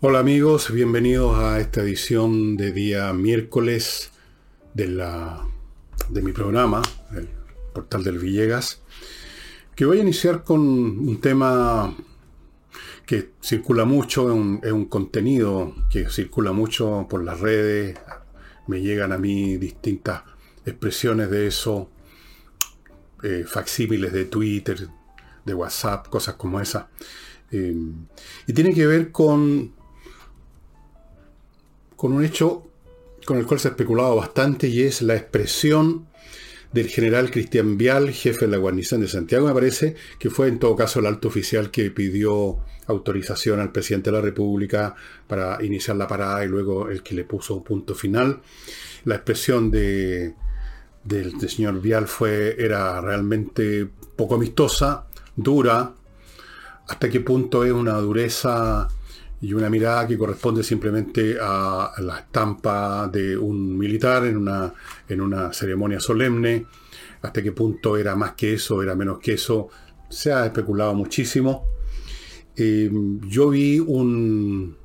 Hola amigos, bienvenidos a esta edición de día miércoles de, la, de mi programa, el portal del Villegas, que voy a iniciar con un tema que circula mucho, es un, contenido que circula mucho por las redes, me llegan a mí distintas expresiones de eso, eh, de Twitter, de WhatsApp, cosas como esas. Eh, y tiene que ver con con un hecho con el cual se ha especulado bastante y es la expresión del general Cristian Vial, jefe de la guarnición de Santiago, me parece, que fue en todo caso el alto oficial que pidió autorización al presidente de la República para iniciar la parada y luego el que le puso un punto final. La expresión de, del, señor Vial fue, era realmente poco amistosa, dura, hasta qué punto es una dureza y una mirada que corresponde simplemente a la estampa de un militar en una, en una ceremonia solemne. Hasta qué punto era más que eso, era menos que eso, se ha especulado muchísimo. Eh, yo vi un,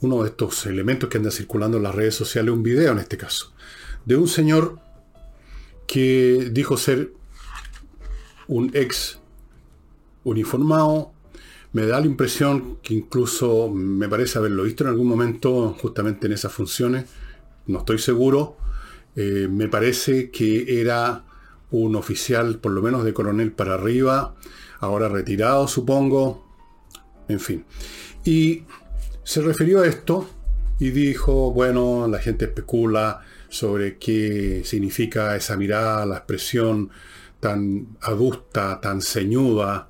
uno de estos elementos que anda circulando en las redes sociales, un video en este caso, de un señor que dijo ser un ex uniformado. Me da la impresión que incluso me parece haberlo visto en algún momento justamente en esas funciones, no estoy seguro, eh, me parece que era un oficial por lo menos de coronel para arriba, ahora retirado supongo, en fin. Y se refirió a esto y dijo, bueno, la gente especula sobre qué significa esa mirada, la expresión tan adusta, tan ceñuda,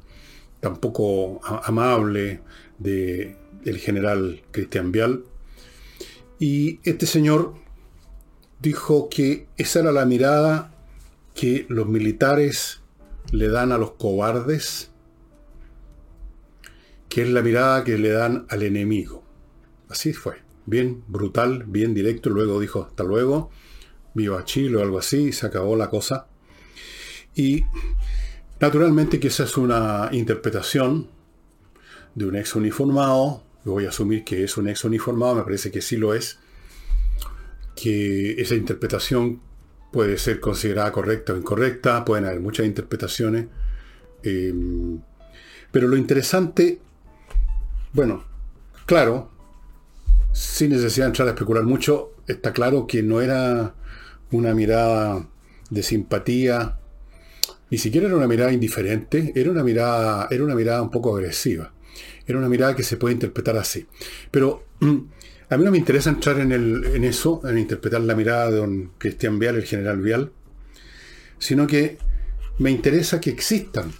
tampoco amable de el general Cristian Vial. Y este señor dijo que esa era la mirada que los militares le dan a los cobardes, que es la mirada que le dan al enemigo. Así fue, bien brutal, bien directo, luego dijo hasta luego, viva Chile o algo así, y se acabó la cosa. Y Naturalmente que esa es una interpretación de un ex uniformado, voy a asumir que es un ex uniformado, me parece que sí lo es, que esa interpretación puede ser considerada correcta o incorrecta, pueden haber muchas interpretaciones, eh, pero lo interesante, bueno, claro, sin necesidad de entrar a especular mucho, está claro que no era una mirada de simpatía ni siquiera era una mirada indiferente, era una mirada, era una mirada un poco agresiva. Era una mirada que se puede interpretar así. Pero a mí no me interesa entrar en, en eso, en interpretar la mirada de don Cristian Vial, el general Vial, sino que me interesa que existan.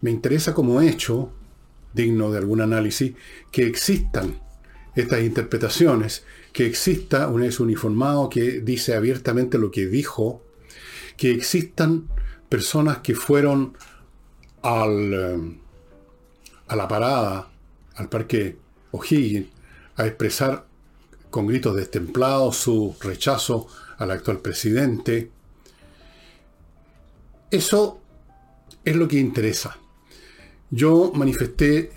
Me interesa como hecho, digno de algún análisis, que existan estas interpretaciones, que exista un ex uniformado que dice abiertamente lo que dijo, que existan personas que fueron al, eh, a la parada, al parque O'Higgins, a expresar con gritos destemplados su rechazo al actual presidente. Eso es lo que interesa. Yo manifesté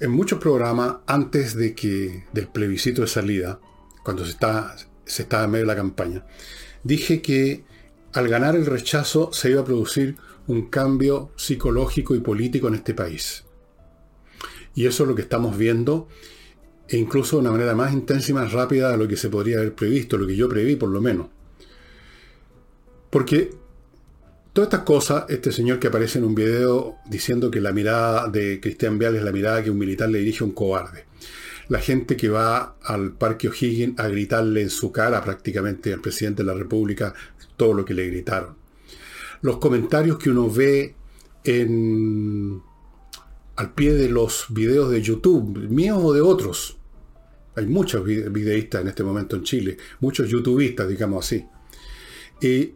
en muchos programas antes de que del plebiscito de salida, cuando se está, se estaba en medio de la campaña, dije que al ganar el rechazo se iba a producir un cambio psicológico y político en este país. Y eso es lo que estamos viendo, e incluso de una manera más intensa y más rápida de lo que se podría haber previsto, lo que yo preví por lo menos. Porque todas estas cosas, este señor que aparece en un video diciendo que la mirada de Cristian Vial es la mirada que un militar le dirige a un cobarde. La gente que va al Parque O'Higgins a gritarle en su cara prácticamente al presidente de la República todo lo que le gritaron. Los comentarios que uno ve en, al pie de los videos de YouTube, míos o de otros. Hay muchos videístas en este momento en Chile, muchos youtubistas, digamos así. Y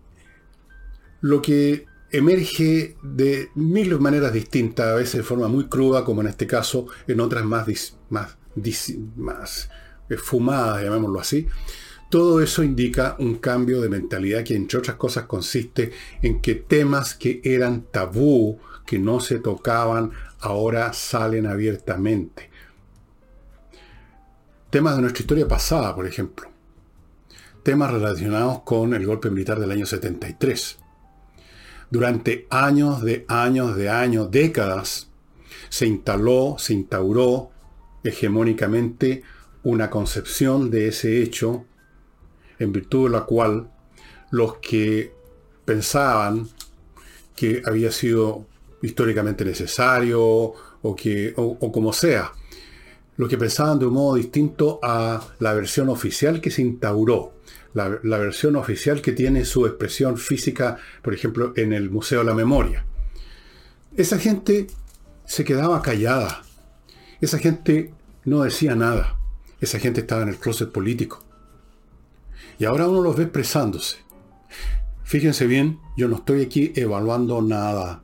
lo que emerge de mil maneras distintas, a veces de forma muy cruda, como en este caso, en otras más, más, más fumadas, llamémoslo así, Todo eso indica un cambio de mentalidad que entre otras cosas consiste en que temas que eran tabú, que no se tocaban, ahora salen abiertamente. Temas de nuestra historia pasada, por ejemplo. Temas relacionados con el golpe militar del año 73. Durante años de años de años, décadas, se instaló, se instauró hegemónicamente una concepción de ese hecho en virtud de la cual los que pensaban que había sido históricamente necesario o, que, o, como sea, los que pensaban de un modo distinto a la versión oficial que se instauró, la, versión oficial que tiene su expresión física, por ejemplo, en el Museo de la Memoria. Esa gente se quedaba callada, esa gente no decía nada, esa gente estaba en el closet político. Y ahora uno los ve expresándose. Fíjense bien, yo no estoy aquí evaluando nada.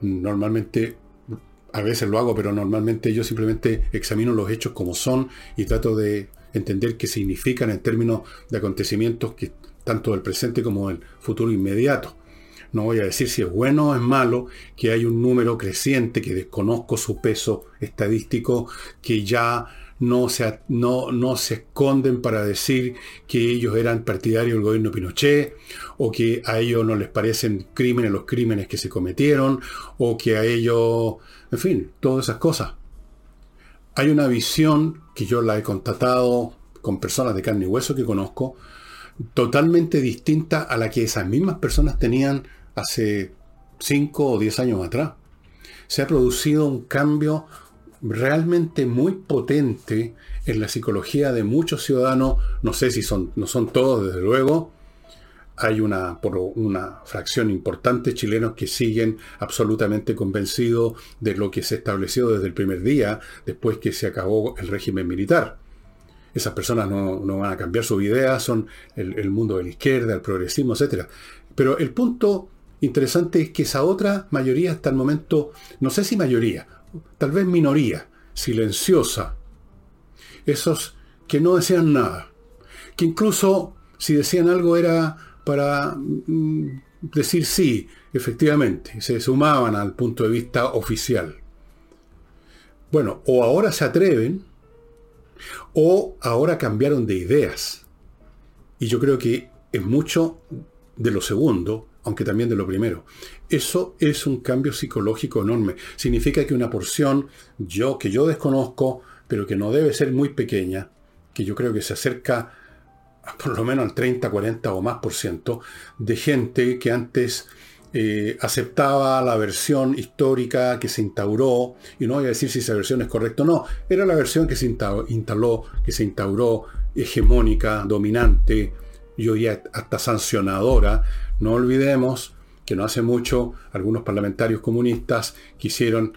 Normalmente, a veces lo hago, pero normalmente yo simplemente examino los hechos como son y trato de entender qué significan en términos de acontecimientos que tanto del presente como del futuro inmediato. No voy a decir si es bueno o es malo, que hay un número creciente, que desconozco su peso estadístico, que ya no se, no, no se esconden para decir que ellos eran partidarios del gobierno Pinochet, o que a ellos no les parecen crímenes los crímenes que se cometieron, o que a ellos, en fin, todas esas cosas. Hay una visión que yo la he constatado con personas de carne y hueso que conozco, totalmente distinta a la que esas mismas personas tenían hace 5 o 10 años atrás. Se ha producido un cambio realmente muy potente en la psicología de muchos ciudadanos, no sé si son, no son todos desde luego, hay una, por una fracción importante de chilenos que siguen absolutamente convencidos de lo que se estableció desde el primer día, después que se acabó el régimen militar. Esas personas no, van a cambiar su idea, son el, el, mundo de la izquierda, el progresismo, etc. Pero el punto interesante es que esa otra mayoría hasta el momento, no sé si mayoría, tal vez minoría, silenciosa. Esos que no decían nada. Que incluso si decían algo era para mm, decir sí, efectivamente, se sumaban al punto de vista oficial. Bueno, o ahora se atreven, o ahora cambiaron de ideas. Y yo creo que es mucho de lo segundo, aunque también de lo primero. Eso es un cambio psicológico enorme. Significa que una porción, yo que yo desconozco, pero que no debe ser muy pequeña, que yo creo que se acerca por lo menos al 30, 40 o más por ciento, de gente que antes eh, aceptaba la versión histórica que se instauró, y no voy a decir si esa versión es correcta o no, era la versión que se instaló, que se instauró hegemónica, dominante, yo ya hasta sancionadora, no olvidemos que no hace mucho algunos parlamentarios comunistas quisieron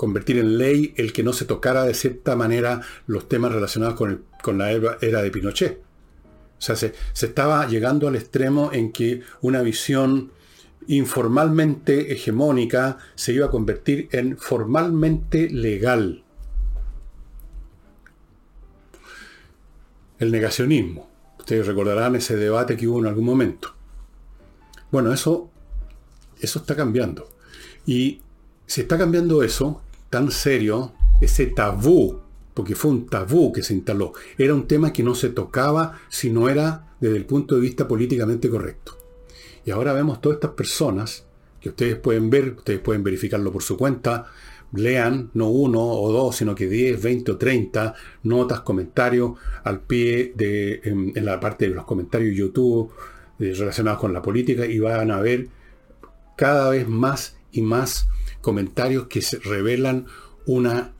convertir en ley el que no se tocara de cierta manera los temas relacionados con, con la era de Pinochet. O sea, se, se, estaba llegando al extremo en que una visión informalmente hegemónica se iba a convertir en formalmente legal. El negacionismo. Ustedes recordarán ese debate que hubo en algún momento. Bueno, eso, eso está cambiando. Y si está cambiando eso, tan serio, ese tabú, porque fue un tabú que se instaló, era un tema que no se tocaba si no era desde el punto de vista políticamente correcto. Y ahora vemos todas estas personas que ustedes pueden ver, ustedes pueden verificarlo por su cuenta, lean no uno o dos, sino que 10, 20 o 30 notas, comentarios al pie de, en, la parte de los comentarios YouTube, relacionados con la política y van a ver cada vez más y más comentarios que revelan un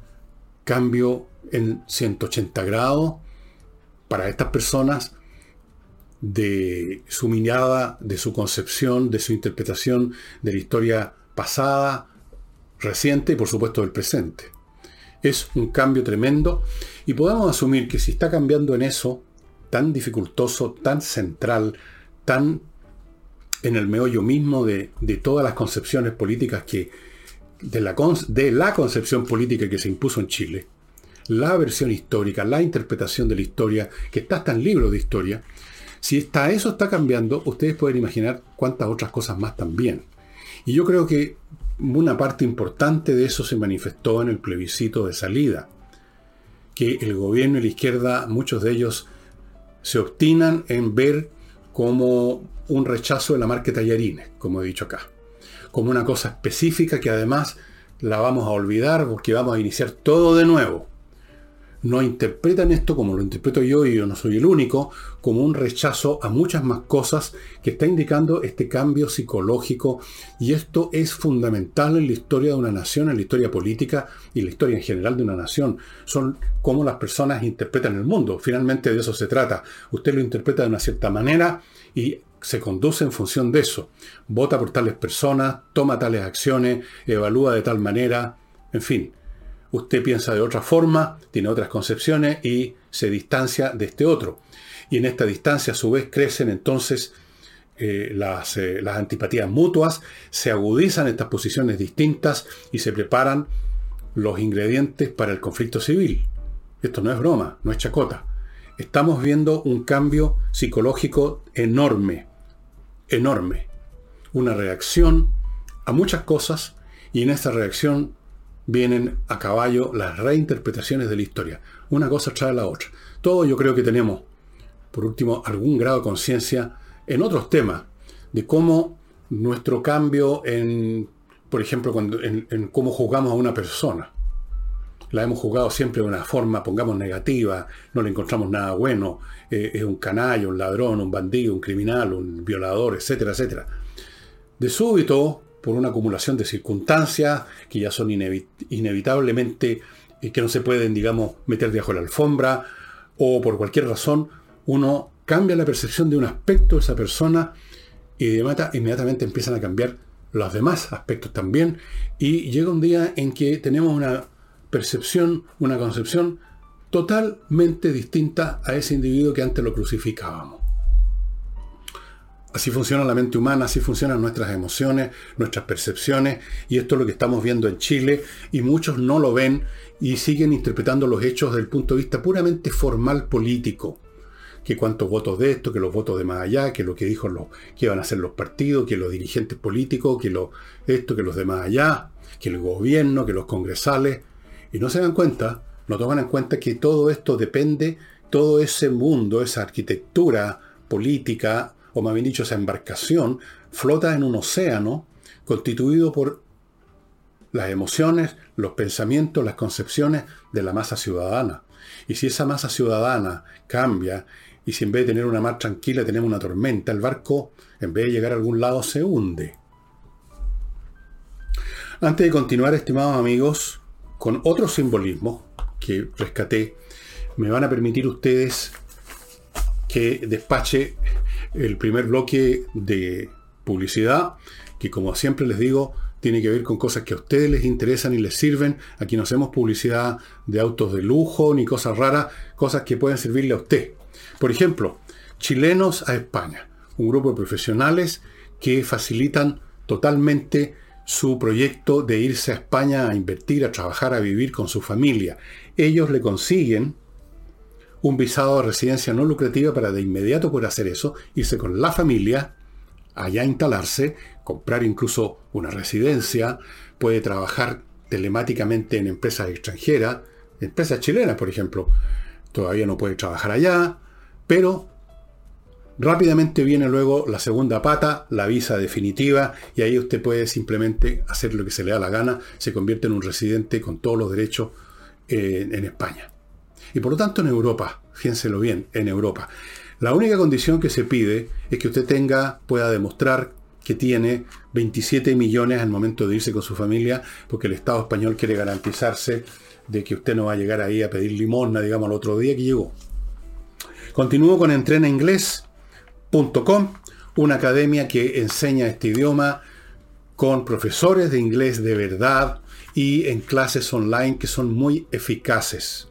cambio en 180 grados para estas personas de su mirada, de su concepción, de su interpretación de la historia pasada, reciente y por supuesto del presente. Es un cambio tremendo y podemos asumir que si está cambiando en eso, tan dificultoso, tan central, tan en el meollo mismo de, todas las concepciones políticas que, de la, de la concepción política que se impuso en Chile, la versión histórica, la interpretación de la historia, que está hasta en libros de historia, si está, eso está cambiando, ustedes pueden imaginar cuántas otras cosas más también. Y yo creo que una parte importante de eso se manifestó en el plebiscito de salida, que el gobierno y la izquierda, muchos de ellos, se obstinan en ver como un rechazo de la marca tallarines, como he dicho acá, como una cosa específica que además la vamos a olvidar porque vamos a iniciar todo de nuevo no interpretan esto como lo interpreto yo y yo no soy el único, como un rechazo a muchas más cosas que está indicando este cambio psicológico y esto es fundamental en la historia de una nación, en la historia política y la historia en general de una nación. Son cómo las personas interpretan el mundo. Finalmente de eso se trata. Usted lo interpreta de una cierta manera y se conduce en función de eso. Vota por tales personas, toma tales acciones, evalúa de tal manera, en fin usted piensa de otra forma, tiene otras concepciones y se distancia de este otro. Y en esta distancia a su vez crecen entonces eh, las, eh, las antipatías mutuas, se agudizan estas posiciones distintas y se preparan los ingredientes para el conflicto civil. Esto no es broma, no es chacota. Estamos viendo un cambio psicológico enorme, enorme. Una reacción a muchas cosas y en esta reacción vienen a caballo las reinterpretaciones de la historia. Una cosa trae a la otra. Todo yo creo que tenemos, por último, algún grado de conciencia en otros temas, de cómo nuestro cambio en, por ejemplo, cuando, en, cómo juzgamos a una persona. La hemos juzgado siempre de una forma, pongamos negativa, no le encontramos nada bueno, eh, es un canalla, un ladrón, un bandido, un criminal, un violador, etcétera, etcétera. De súbito, por una acumulación de circunstancias que ya son inevitablemente, eh, que no se pueden, digamos, meter debajo de la alfombra, o por cualquier razón, uno cambia la percepción de un aspecto de esa persona y de inmediatamente empiezan a cambiar los demás aspectos también, y llega un día en que tenemos una percepción, una concepción totalmente distinta a ese individuo que antes lo crucificábamos. Así funciona la mente humana, así funcionan nuestras emociones, nuestras percepciones, y esto es lo que estamos viendo en Chile, y muchos no lo ven y siguen interpretando los hechos desde el punto de vista puramente formal político. Que cuántos votos de esto, que los votos de más allá, que lo que dijo los, que iban a hacer los partidos, que los dirigentes políticos, que lo, esto, que los de más allá, que el gobierno, que los congresales, y no se dan cuenta, no toman en cuenta que todo esto depende, todo ese mundo, esa arquitectura política, o más bien dicho, esa embarcación, flota en un océano constituido por las emociones, los pensamientos, las concepciones de la masa ciudadana. Y si esa masa ciudadana cambia, y si en vez de tener una mar tranquila tenemos una tormenta, el barco, en vez de llegar a algún lado, se hunde. Antes de continuar, estimados amigos, con otro simbolismo que rescaté, me van a permitir ustedes que despache el primer bloque de publicidad, que como siempre les digo, tiene que ver con cosas que a ustedes les interesan y les sirven. Aquí no hacemos publicidad de autos de lujo ni cosas raras, cosas que pueden servirle a usted. Por ejemplo, Chilenos a España, un grupo de profesionales que facilitan totalmente su proyecto de irse a España a invertir, a trabajar, a vivir con su familia. Ellos le consiguen un visado de residencia no lucrativa para de inmediato poder hacer eso, irse con la familia, allá instalarse, comprar incluso una residencia, puede trabajar telemáticamente en empresas extranjeras, empresas chilenas, por ejemplo. Todavía no puede trabajar allá, pero rápidamente viene luego la segunda pata, la visa definitiva, y ahí usted puede simplemente hacer lo que se le da la gana, se convierte en un residente con todos los derechos eh, en España. Y por lo tanto en Europa, fíjenselo bien, en Europa. La única condición que se pide es que usted tenga, pueda demostrar que tiene 27 millones al momento de irse con su familia, porque el Estado español quiere garantizarse de que usted no va a llegar ahí a pedir limosna, digamos, al otro día que llegó. Continúo con una academia que enseña este idioma con profesores de inglés de verdad y en clases online que son muy eficaces.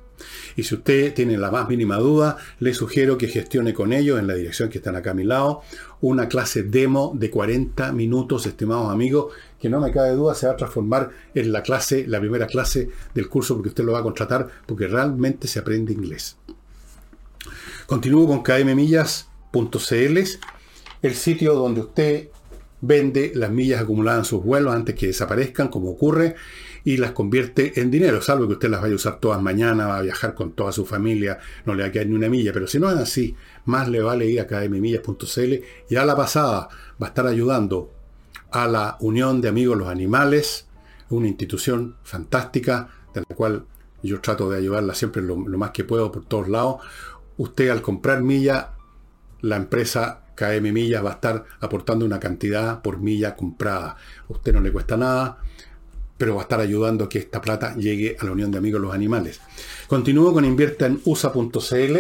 Y si usted tiene la más mínima duda, le sugiero que gestione con ellos, en la dirección que están acá a mi lado, una clase demo de 40 minutos, estimados amigos, que no me cabe duda se va a transformar en la clase, la primera clase del curso, porque usted lo va a contratar, porque realmente se aprende inglés. Continúo con kmmillas.cl, el sitio donde usted vende las millas acumuladas en sus vuelos antes que desaparezcan, como ocurre, y las convierte en dinero, salvo que usted las vaya a usar todas mañana, va a viajar con toda su familia, no le va a quedar ni una milla, pero si no es así, más le vale ir a kmmillas.cl y a la pasada va a estar ayudando a la Unión de Amigos Los Animales, una institución fantástica de la cual yo trato de ayudarla siempre lo, lo más que puedo por todos lados. Usted al comprar milla, la empresa KM Millas va a estar aportando una cantidad por milla comprada. A usted no le cuesta nada, pero va a estar ayudando a que esta plata llegue a la Unión de Amigos de los Animales. Continúo con invierta en USA.cl,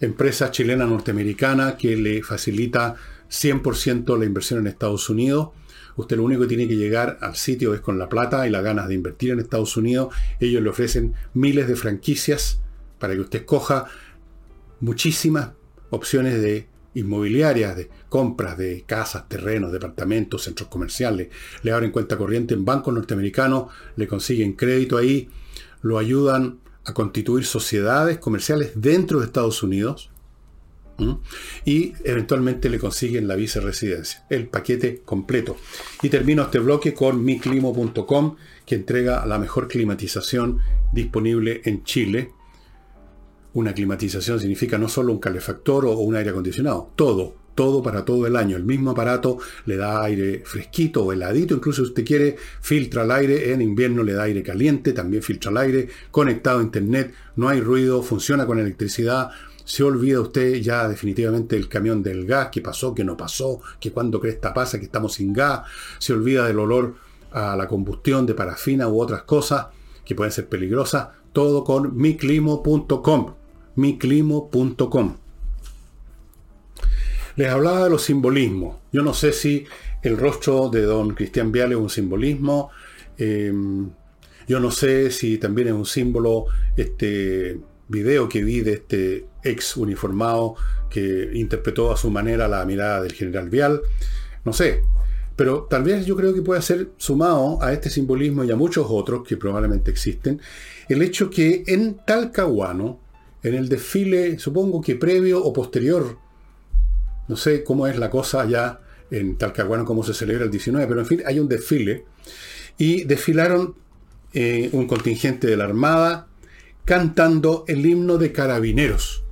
empresa chilena norteamericana que le facilita 100% la inversión en Estados Unidos. Usted lo único que tiene que llegar al sitio es con la plata y las ganas de invertir en Estados Unidos. Ellos le ofrecen miles de franquicias para que usted escoja muchísimas opciones de inmobiliarias, de compras de casas, terrenos, departamentos, centros comerciales, le abren cuenta corriente en bancos norteamericanos, le consiguen crédito ahí, lo ayudan a constituir sociedades comerciales dentro de Estados Unidos y eventualmente le consiguen la visa residencia, el paquete completo. Y termino este bloque con miclimo.com que entrega la mejor climatización disponible en Chile una climatización significa no solo un calefactor o un aire acondicionado, todo, todo para todo el año. El mismo aparato le da aire fresquito o heladito, incluso si usted quiere, filtra el aire, en invierno le da aire caliente, también filtra el aire, conectado a internet, no hay ruido, funciona con electricidad. Se olvida usted ya definitivamente el camión del gas, que pasó, que no pasó, que cuando cresta pasa, que estamos sin gas. Se olvida del olor a la combustión de parafina u otras cosas que pueden ser peligrosas. Todo con miclimo.com miclimo.com. Les hablaba de los simbolismos. Yo no sé si el rostro de don Cristian Vial es un simbolismo. Em, yo no sé si también es un símbolo este video que vi de este ex uniformado que interpretó a su manera la mirada del general Vial. No sé. Pero tal vez yo creo que puede ser sumado a este simbolismo y a muchos otros que probablemente existen, el hecho que en Talcahuano, en el desfile, supongo que previo o posterior, no sé cómo es la cosa allá en Talcahuano, cómo se celebra el 19, pero en fin, hay un desfile y desfilaron eh, un contingente de la Armada cantando el himno de carabineros.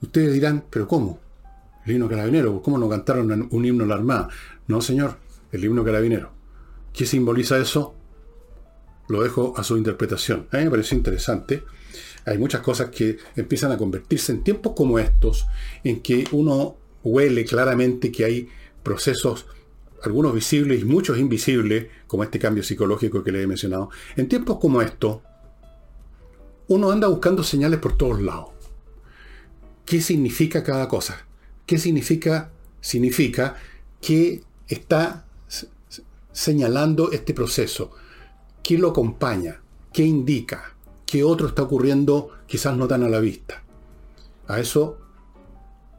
Ustedes dirán, pero ¿cómo? El himno carabinero, ¿cómo no cantaron un himno de la Armada? No, señor, el himno carabinero. ¿Qué simboliza eso? Lo dejo a su interpretación. A mí me pareció interesante hay muchas cosas que empiezan a convertirse en tiempos como estos, en que uno huele claramente que hay procesos, algunos visibles y muchos invisibles, como este cambio psicológico que le he mencionado. En tiempos como estos, uno anda buscando señales por todos lados. ¿Qué significa cada cosa? ¿Qué significa? Significa que está señalando este proceso. ¿Qué lo acompaña? ¿Qué indica? Que otro está ocurriendo quizás no tan a la vista. A eso,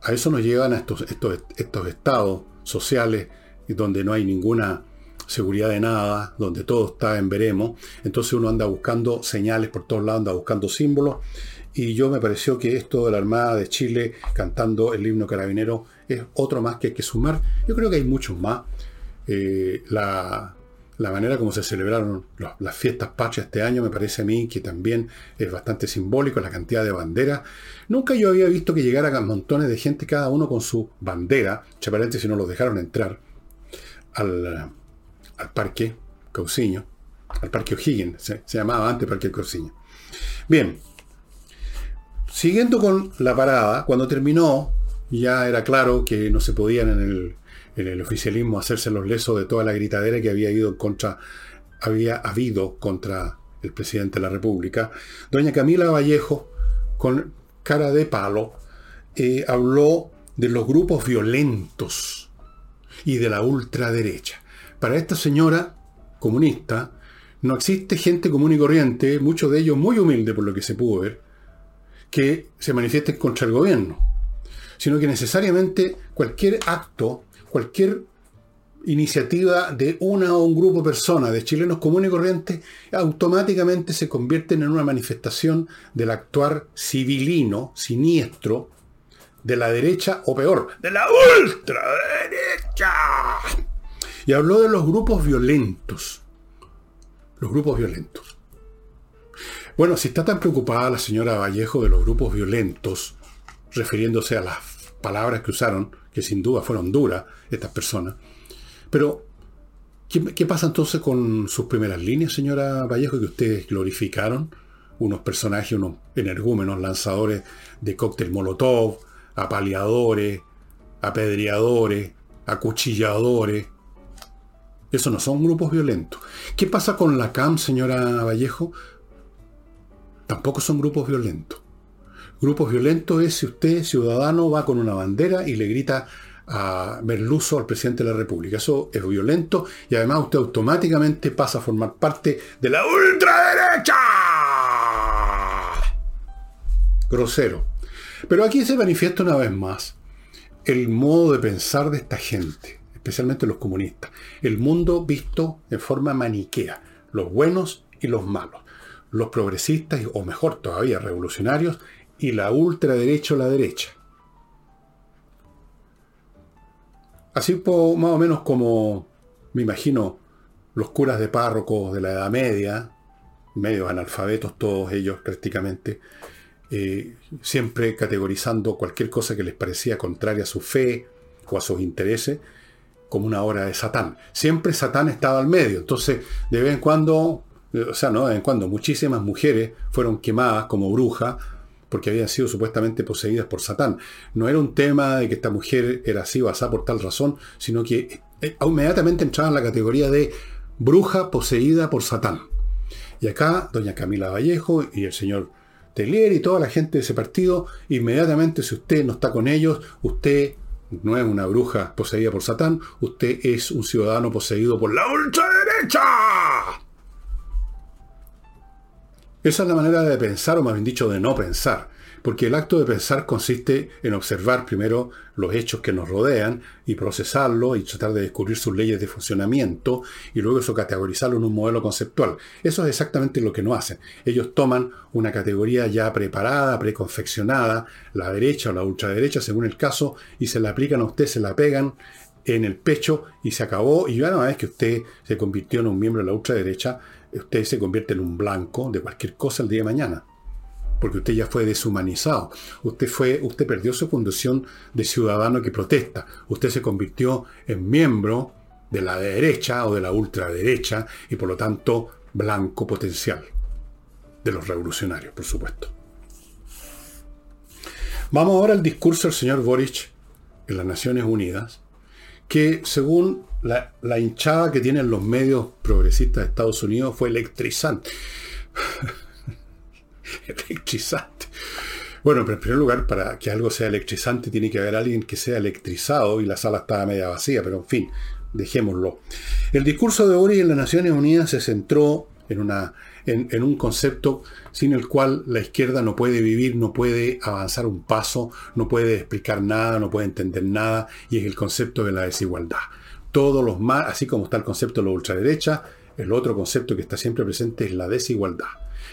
a eso nos llevan a estos, estos, estos estados sociales donde no hay ninguna seguridad de nada, donde todo está en veremos. Entonces uno anda buscando señales por todos lados, anda buscando símbolos. Y yo me pareció que esto de la Armada de Chile cantando el himno carabinero es otro más que hay que sumar. Yo creo que hay muchos más. Eh, la, la manera como se celebraron las fiestas patrias este año me parece a mí que también es bastante simbólico, la cantidad de banderas. Nunca yo había visto que llegaran montones de gente, cada uno con su bandera, chaparente si no los dejaron entrar, al, parque Cauciño, al parque O'Higgins, se, se, llamaba antes parque Cauciño. Bien, siguiendo con la parada, cuando terminó, ya era claro que no se podían en el en el oficialismo hacerse los lesos de toda la gritadera que había ido contra, había habido contra el presidente de la República, doña Camila Vallejo, con cara de palo, eh, habló de los grupos violentos y de la ultraderecha. Para esta señora comunista, no existe gente común y corriente, muchos de ellos muy humildes por lo que se pudo ver, que se manifiesten contra el gobierno, sino que necesariamente cualquier acto, cualquier iniciativa de una o un grupo de personas, de chilenos comunes y corrientes, automáticamente se convierten en una manifestación del actuar civilino, siniestro, de la derecha o peor, de la ultraderecha. Y habló de los grupos violentos. Los grupos violentos. Bueno, si está tan preocupada la señora Vallejo de los grupos violentos, refiriéndose a las palabras que usaron, que sin duda fueron duras estas personas, pero ¿qué, pasa entonces con sus primeras líneas, señora Vallejo, que ustedes glorificaron? Unos personajes, unos energúmenos, lanzadores de cóctel molotov, apaleadores, apedreadores, acuchilladores. Eso no son grupos violentos. ¿Qué pasa con la CAM, señora Vallejo? Tampoco son grupos violentos. Grupos violentos es si usted, ciudadano, va con una bandera y le grita a Merluzo al presidente de la República. Eso es violento y además usted automáticamente pasa a formar parte de la ultraderecha. Grosero. Pero aquí se manifiesta una vez más el modo de pensar de esta gente, especialmente los comunistas. El mundo visto en forma maniquea, los buenos y los malos, los progresistas, o mejor todavía, revolucionarios, y la ultraderecha o la derecha. Así más o menos como, me imagino, los curas de párrocos de la Edad Media, medio analfabetos todos ellos prácticamente, eh, siempre categorizando cualquier cosa que les parecía contraria a su fe o a sus intereses como una obra de Satán. Siempre Satán estaba al medio. Entonces, de vez en cuando, o sea, no de vez en cuando, muchísimas mujeres fueron quemadas como brujas porque habían sido supuestamente poseídas por Satán. No era un tema de que esta mujer era así o por tal razón, sino que eh, inmediatamente entraba en la categoría de bruja poseída por Satán. Y acá, doña Camila Vallejo y el señor Telier y toda la gente de ese partido, inmediatamente si usted no está con ellos, usted no es una bruja poseída por Satán, usted es un ciudadano poseído por la ultraderecha. Esa es la manera de pensar, o más bien dicho, de no pensar porque el acto de pensar consiste en observar primero los hechos que nos rodean y procesarlo y tratar de descubrir sus leyes de funcionamiento y luego eso categorizarlo en un modelo conceptual. Eso es exactamente lo que no hacen. Ellos toman una categoría ya preparada, preconfeccionada, la derecha o la ultraderecha según el caso, y se la aplican a usted, se la pegan en el pecho y se acabó. Y ya una vez que usted se convirtió en un miembro de la ultraderecha, usted se convierte en un blanco de cualquier cosa el día de mañana porque usted ya fue deshumanizado. Usted, fue, usted perdió su condición de ciudadano que protesta. Usted se convirtió en miembro de la derecha o de la ultraderecha y por lo tanto blanco potencial de los revolucionarios, por supuesto. Vamos ahora al discurso del señor Boric en las Naciones Unidas, que según la, hinchada que tienen los medios progresistas de Estados Unidos fue electrizante. electrizante. Bueno, pero en primer lugar, para que algo sea electrizante, tiene que haber alguien que sea electrizado y la sala estaba media vacía, pero en fin, dejémoslo. El discurso de Ori en las Naciones Unidas se centró en, un concepto sin el cual la izquierda no puede vivir, no puede avanzar un paso, no puede explicar nada, no puede entender nada, y es el concepto de la desigualdad. Todos los más, así como está el concepto de la ultraderecha, el otro concepto que está siempre presente es la desigualdad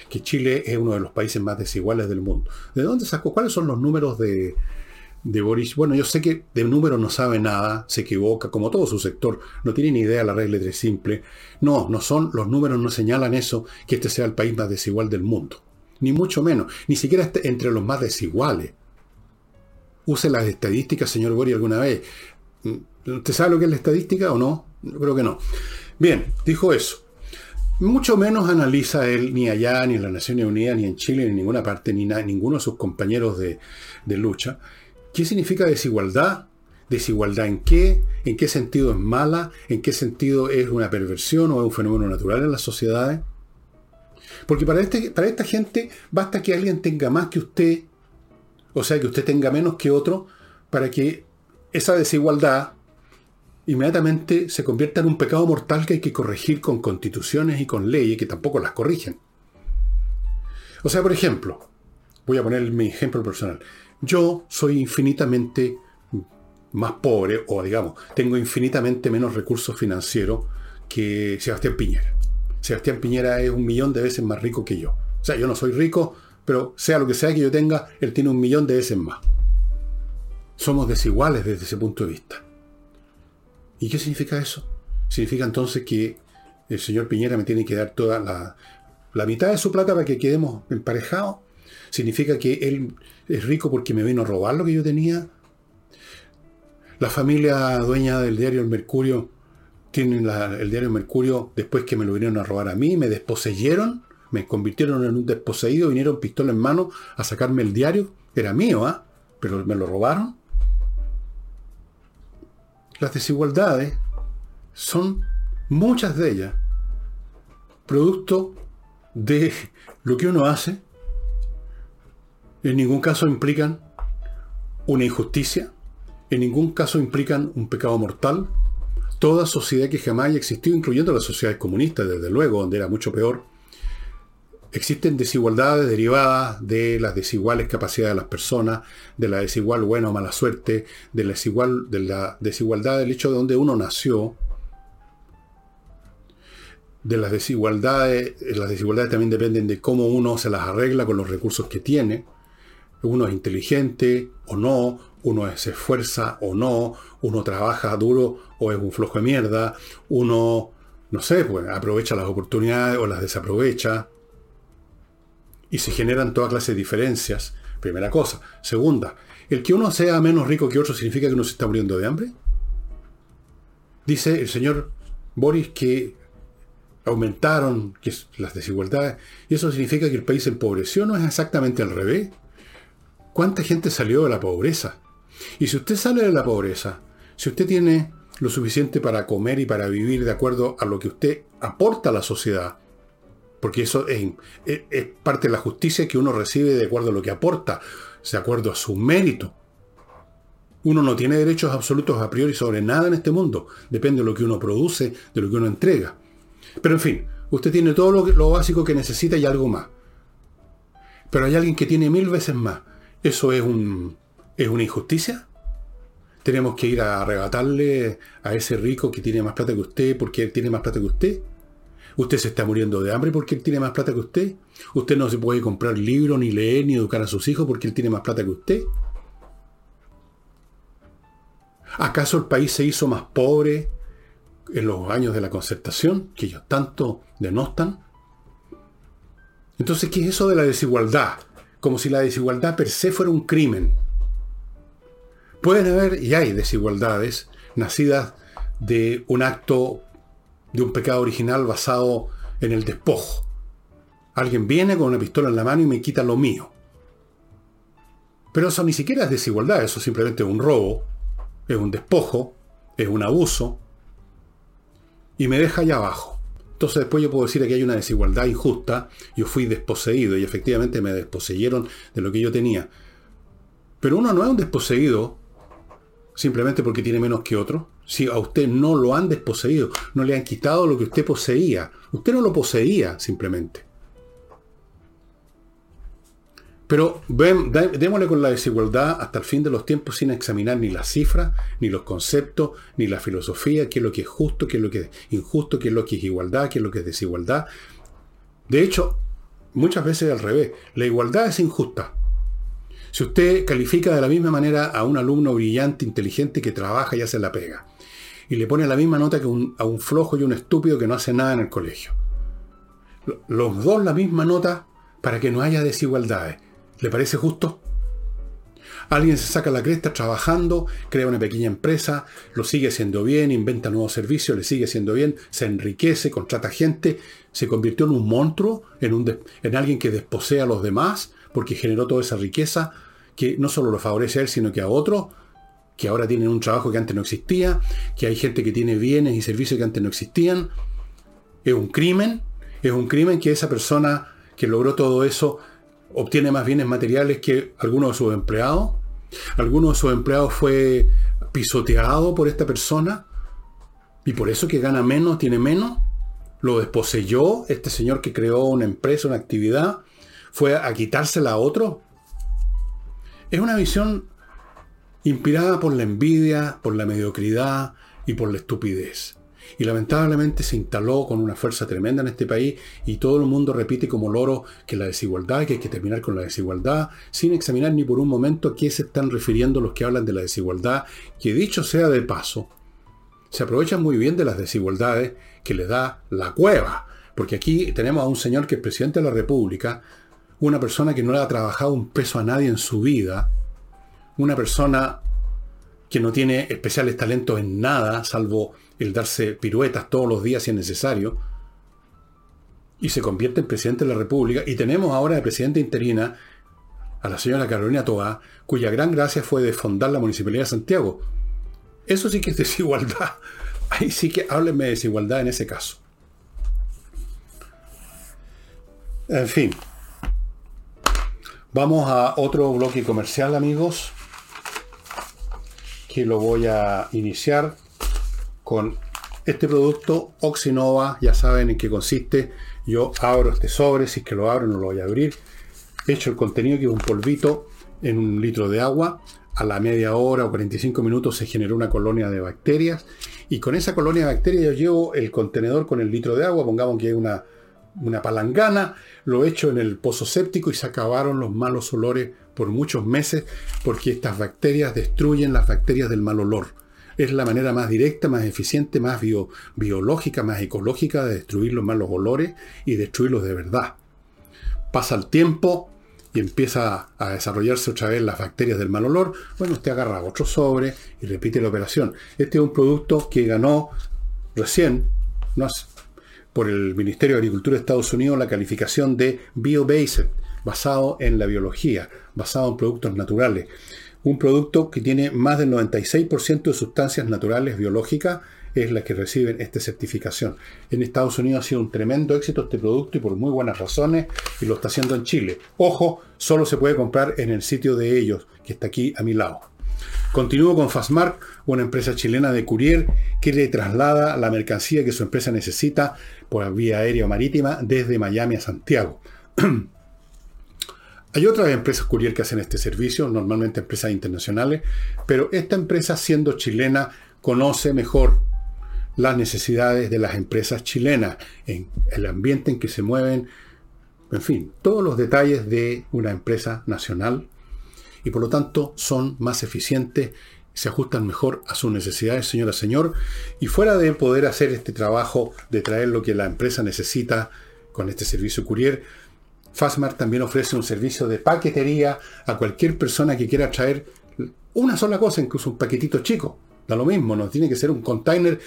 que Chile es uno de los países más desiguales del mundo. ¿De dónde sacó? ¿Cuáles son los números de, de Boris? Bueno, yo sé que de números no sabe nada, se equivoca, como todo su sector, no tiene ni idea la regla de simple. No, no son, los números no señalan eso, que este sea el país más desigual del mundo. Ni mucho menos, ni siquiera este, entre los más desiguales. Use las estadísticas, señor Boris, alguna vez. ¿Usted sabe lo que es la estadística o no? Creo que no. Bien, dijo eso. Mucho menos analiza él ni allá, ni en las Naciones Unidas, ni en Chile, ni en ninguna parte, ni ninguno de sus compañeros de, lucha. ¿Qué significa desigualdad? ¿Desigualdad en qué? ¿En qué sentido es mala? ¿En qué sentido es una perversión o es un fenómeno natural en las sociedades? Porque para, este, para esta gente basta que alguien tenga más que usted, o sea, que usted tenga menos que otro, para que esa desigualdad inmediatamente se convierte en un pecado mortal que hay que corregir con constituciones y con leyes que tampoco las corrigen. O sea, por ejemplo, voy a poner mi ejemplo personal. Yo soy infinitamente más pobre, o digamos, tengo infinitamente menos recursos financieros que Sebastián Piñera. Sebastián Piñera es un millón de veces más rico que yo. O sea, yo no soy rico, pero sea lo que sea que yo tenga, él tiene un millón de veces más. Somos desiguales desde ese punto de vista. ¿Y qué significa eso? Significa entonces que el señor Piñera me tiene que dar toda la, la mitad de su plata para que quedemos emparejados. Significa que él es rico porque me vino a robar lo que yo tenía. La familia dueña del diario El Mercurio tienen el diario Mercurio después que me lo vinieron a robar a mí, me desposeyeron, me convirtieron en un desposeído, vinieron pistola en mano a sacarme el diario, era mío, ¿ah? Pero me lo robaron. Las desigualdades son muchas de ellas producto de lo que uno hace. En ningún caso implican una injusticia, en ningún caso implican un pecado mortal, toda sociedad que jamás haya existido, incluyendo las sociedades comunistas, desde luego, donde era mucho peor, existen desigualdades derivadas de las desiguales capacidades de las personas, de la desigual buena o mala suerte, de la, de la desigualdad del hecho de donde uno nació, de las desigualdades, las desigualdades también dependen de cómo uno se las arregla con los recursos que tiene. Uno es inteligente o no, uno se esfuerza o no, uno trabaja duro o es un flojo de mierda, uno, no sé, pues aprovecha las oportunidades o las desaprovecha. Y se generan toda clase de diferencias. Primera cosa. Segunda, el que uno sea menos rico que otro significa que uno se está muriendo de hambre. Dice el señor Boris que aumentaron las desigualdades y eso significa que el país empobreció. No es exactamente al revés. ¿Cuánta gente salió de la pobreza? Y si usted sale de la pobreza, si usted tiene lo suficiente para comer y para vivir de acuerdo a lo que usted aporta a la sociedad, porque eso es, parte de la justicia que uno recibe de acuerdo a lo que aporta, de acuerdo a su mérito. Uno no tiene derechos absolutos a priori sobre nada en este mundo, depende de lo que uno produce, de lo que uno entrega. Pero en fin, usted tiene todo lo, lo básico que necesita y algo más. Pero hay alguien que tiene mil veces más. ¿Eso es un, ¿Es una injusticia? ¿Tenemos que ir a arrebatarle a ese rico que tiene más plata que usted porque él tiene más plata que usted? ¿Usted se está muriendo de hambre porque él tiene más plata que usted? ¿Usted no se puede comprar libros, ni leer, ni educar a sus hijos porque él tiene más plata que usted? ¿Acaso el país se hizo más pobre en los años de la concertación, que ellos tanto denostan? Entonces, ¿qué es eso de la desigualdad? Como si la desigualdad per se fuera un crimen. Pueden haber y hay desigualdades nacidas de un acto, de un pecado original basado en el despojo. Alguien viene con una pistola en la mano y me quita lo mío. Pero eso ni siquiera es desigualdad, eso simplemente es un robo, es un despojo, es un abuso, y me deja allá abajo. Entonces después yo puedo decir que hay una desigualdad injusta, yo fui desposeído y efectivamente me desposeyeron de lo que yo tenía. Pero uno no es un desposeído simplemente porque tiene menos que otro. Si a usted no lo han desposeído, no le han quitado lo que usted poseía. Usted no lo poseía simplemente. Pero démosle con la desigualdad hasta el fin de los tiempos sin examinar ni las cifras, ni los conceptos, ni la filosofía, qué es lo que es justo, qué es lo que es injusto, qué es lo que es igualdad, qué es lo que es desigualdad. De hecho, muchas veces al revés, la igualdad es injusta. Si usted califica de la misma manera a un alumno brillante, inteligente, que trabaja y hace la pega, y le pone la misma nota que a un flojo y un estúpido que no hace nada en el colegio, los dos la misma nota para que no haya desigualdades, ¿le parece justo? Alguien se saca la cresta trabajando, crea una pequeña empresa, lo sigue haciendo bien, inventa nuevos servicios, le sigue haciendo bien, se enriquece, contrata gente, se convirtió en un monstruo, en, un en alguien que desposea a los demás, porque generó toda esa riqueza que no solo lo favorece a él, sino que a otros, que ahora tienen un trabajo que antes no existía, que hay gente que tiene bienes y servicios que antes no existían. Es un crimen, es un crimen que esa persona que logró todo eso obtiene más bienes materiales que algunos de sus empleados. Alguno de sus empleados fue pisoteado por esta persona y por eso que gana menos, tiene menos. Lo desposeyó este señor que creó una empresa, una actividad fue a quitársela a otro Es una visión inspirada por la envidia, por la mediocridad y por la estupidez. Y lamentablemente se instaló con una fuerza tremenda en este país y todo el mundo repite como loro que la desigualdad, que hay que terminar con la desigualdad, sin examinar ni por un momento a qué se están refiriendo los que hablan de la desigualdad, que dicho sea de paso, se aprovechan muy bien de las desigualdades que le da la cueva. Porque aquí tenemos a un señor que es presidente de la República, una persona que no le ha trabajado un peso a nadie en su vida, una persona que no tiene especiales talentos en nada, salvo el darse piruetas todos los días si es necesario, y se convierte en presidente de la República. Y tenemos ahora de presidente interina a la señora Carolina Toa, cuya gran gracia fue de fundar la Municipalidad de Santiago. Eso sí que es desigualdad. Ahí sí que háblenme de desigualdad en ese caso. En fin. Vamos a otro bloque comercial, amigos que lo voy a iniciar con este producto Oxinova, ya saben en qué consiste. Yo abro este sobre, si es que lo abro no lo voy a abrir. He hecho el contenido que es un polvito en un litro de agua. A la media hora o 45 minutos se generó una colonia de bacterias. Y con esa colonia de bacterias yo llevo el contenedor con el litro de agua. Pongamos que hay una, una palangana. Lo echo en el pozo séptico y se acabaron los malos olores por muchos meses porque estas bacterias destruyen las bacterias del mal olor. Es la manera más directa, más eficiente, más biológica, más ecológica de destruir los malos olores y destruirlos de verdad. Pasa el tiempo y empieza a desarrollarse otra vez las bacterias del mal olor. Bueno, usted agarra otro sobre y repite la operación. Este es un producto que ganó recién, por el Ministerio de Agricultura de Estados Unidos la calificación de BioBased, basado en la biología, basado en productos naturales. Un producto que tiene más del 96% de sustancias naturales biológicas es la que reciben esta certificación. En Estados Unidos ha sido un tremendo éxito este producto y por muy buenas razones y lo está haciendo en Chile. Ojo, solo se puede comprar en el sitio de ellos, que está aquí a mi lado. Continúo con Fastmark, una empresa chilena de courier que le traslada la mercancía que su empresa necesita por vía aérea o marítima desde Miami a Santiago. Hay otras empresas courier que hacen este servicio, normalmente empresas internacionales, pero esta empresa, siendo chilena, conoce mejor las necesidades de las empresas chilenas, en el ambiente en que se mueven, en fin, todos los detalles de una empresa nacional y por lo tanto son más eficientes, se ajustan mejor a sus necesidades, señora, señor, y fuera de poder hacer este trabajo de traer lo que la empresa necesita con este servicio courier, Fastmark también ofrece un servicio de paquetería a cualquier persona que quiera traer una sola cosa, incluso un paquetito chico. Da lo mismo, no tiene que ser un container,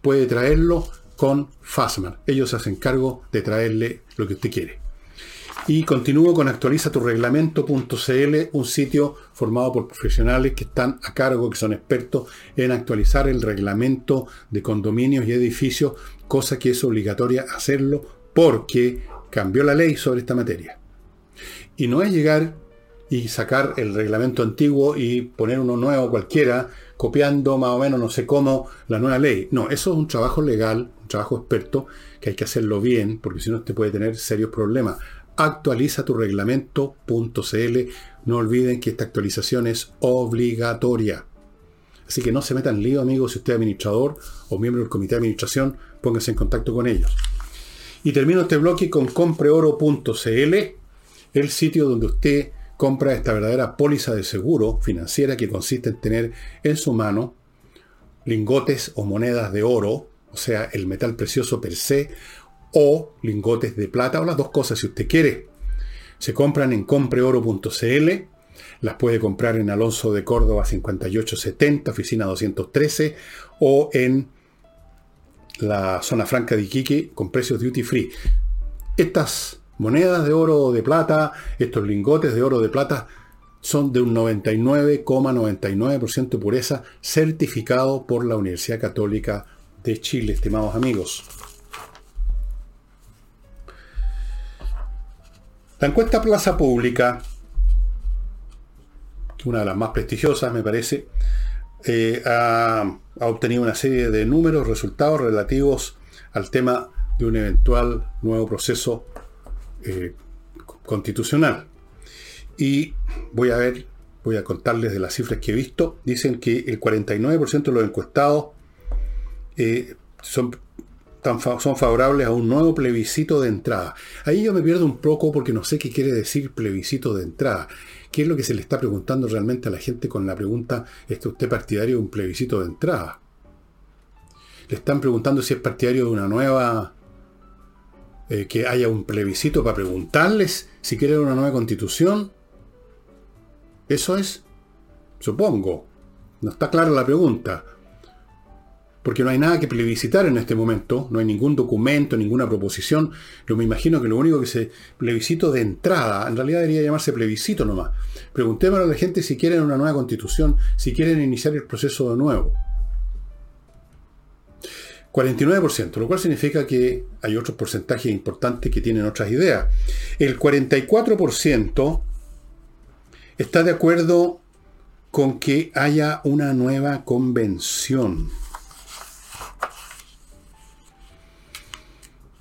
puede traerlo con Fastmark. Ellos se hacen cargo de traerle lo que usted quiere. Y continúo con actualiza tu reglamento.cl, un sitio formado por profesionales que están a cargo, que son expertos en actualizar el reglamento de condominios y edificios, cosa que es obligatoria hacerlo porque cambió la ley sobre esta materia. Y no es llegar y sacar el reglamento antiguo y poner uno nuevo cualquiera, copiando más o menos no sé cómo la nueva ley. No, eso es un trabajo legal, un trabajo experto, que hay que hacerlo bien, porque si no te puede tener serios problemas. Actualiza tu reglamento.cl. No olviden que esta actualización es obligatoria. Así que no se metan lío, amigos, si usted es administrador o miembro del comité de administración, pónganse en contacto con ellos. Y termino este bloque con compreoro.cl, el sitio donde usted compra esta verdadera póliza de seguro financiera que consiste en tener en su mano lingotes o monedas de oro, o sea, el metal precioso per se, o lingotes de plata, o las dos cosas si usted quiere. Se compran en compreoro.cl, las puede comprar en Alonso de Córdoba 5870, oficina 213, o en la zona franca de Iquique con precios duty free. Estas monedas de oro o de plata, estos lingotes de oro o de plata, son de un 99,99% de pureza certificado por la Universidad Católica de Chile, estimados amigos. La encuesta Plaza Pública, una de las más prestigiosas me parece, eh, ha, obtenido una serie de números, resultados relativos al tema de un eventual nuevo proceso eh, constitucional. Y voy a ver voy a contarles de las cifras que he visto, dicen que el 49% de los encuestados eh, son, son favorables a un nuevo plebiscito de entrada. Ahí yo me pierdo un poco porque no sé qué quiere decir plebiscito de entrada. ¿Qué es lo que se le está preguntando realmente a la gente con la pregunta, ¿es usted partidario de un plebiscito de entrada? Le están preguntando si es partidario de una nueva... Eh, que haya un plebiscito para preguntarles si quieren una nueva constitución. Eso es, supongo. No está clara la pregunta porque no hay nada que plebiscitar en este momento, no hay ningún documento, ninguna proposición. Yo me imagino que lo único que se plebiscito de entrada, en realidad debería llamarse plebiscito nomás. Preguntémosle a la gente si quieren una nueva constitución, si quieren iniciar el proceso de nuevo. 49%, lo cual significa que hay otros porcentajes importantes que tienen otras ideas. El 44% está de acuerdo con que haya una nueva convención.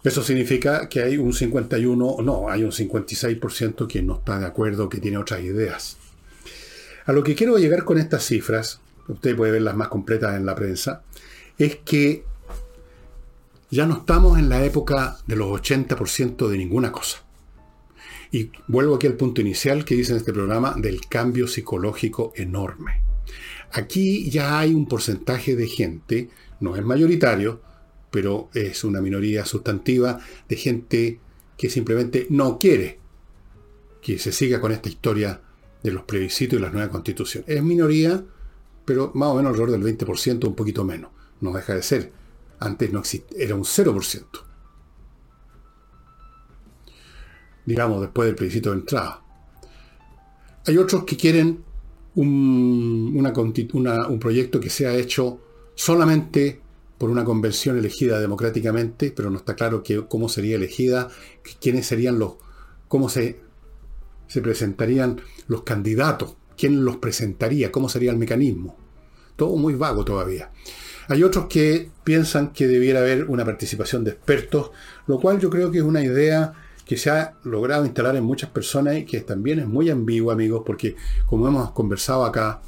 Eso significa que hay un 51, no, hay un 56% que no está de acuerdo, que tiene otras ideas. A lo que quiero llegar con estas cifras, usted puede verlas más completas en la prensa, es que ya no estamos en la época de los 80% de ninguna cosa. Y vuelvo aquí al punto inicial que dice en este programa del cambio psicológico enorme. Aquí ya hay un porcentaje de gente, no es mayoritario, pero es una minoría sustantiva de gente que simplemente no quiere que se siga con esta historia de los plebiscitos y las nuevas constituciones. Es minoría, pero más o menos alrededor del 20%, un poquito menos. No deja de ser. Antes no existía, era un 0%. Digamos, después del plebiscito de entrada. Hay otros que quieren un, un proyecto que sea hecho solamente por una convención elegida democráticamente, pero no está claro cómo sería elegida, quiénes serían los, cómo se, se presentarían los candidatos, quién los presentaría, cómo sería el mecanismo. Todo muy vago todavía. Hay otros que piensan que debiera haber una participación de expertos, lo cual yo creo que es una idea que se ha logrado instalar en muchas personas y que también es muy ambigua, amigos, porque como hemos conversado acá,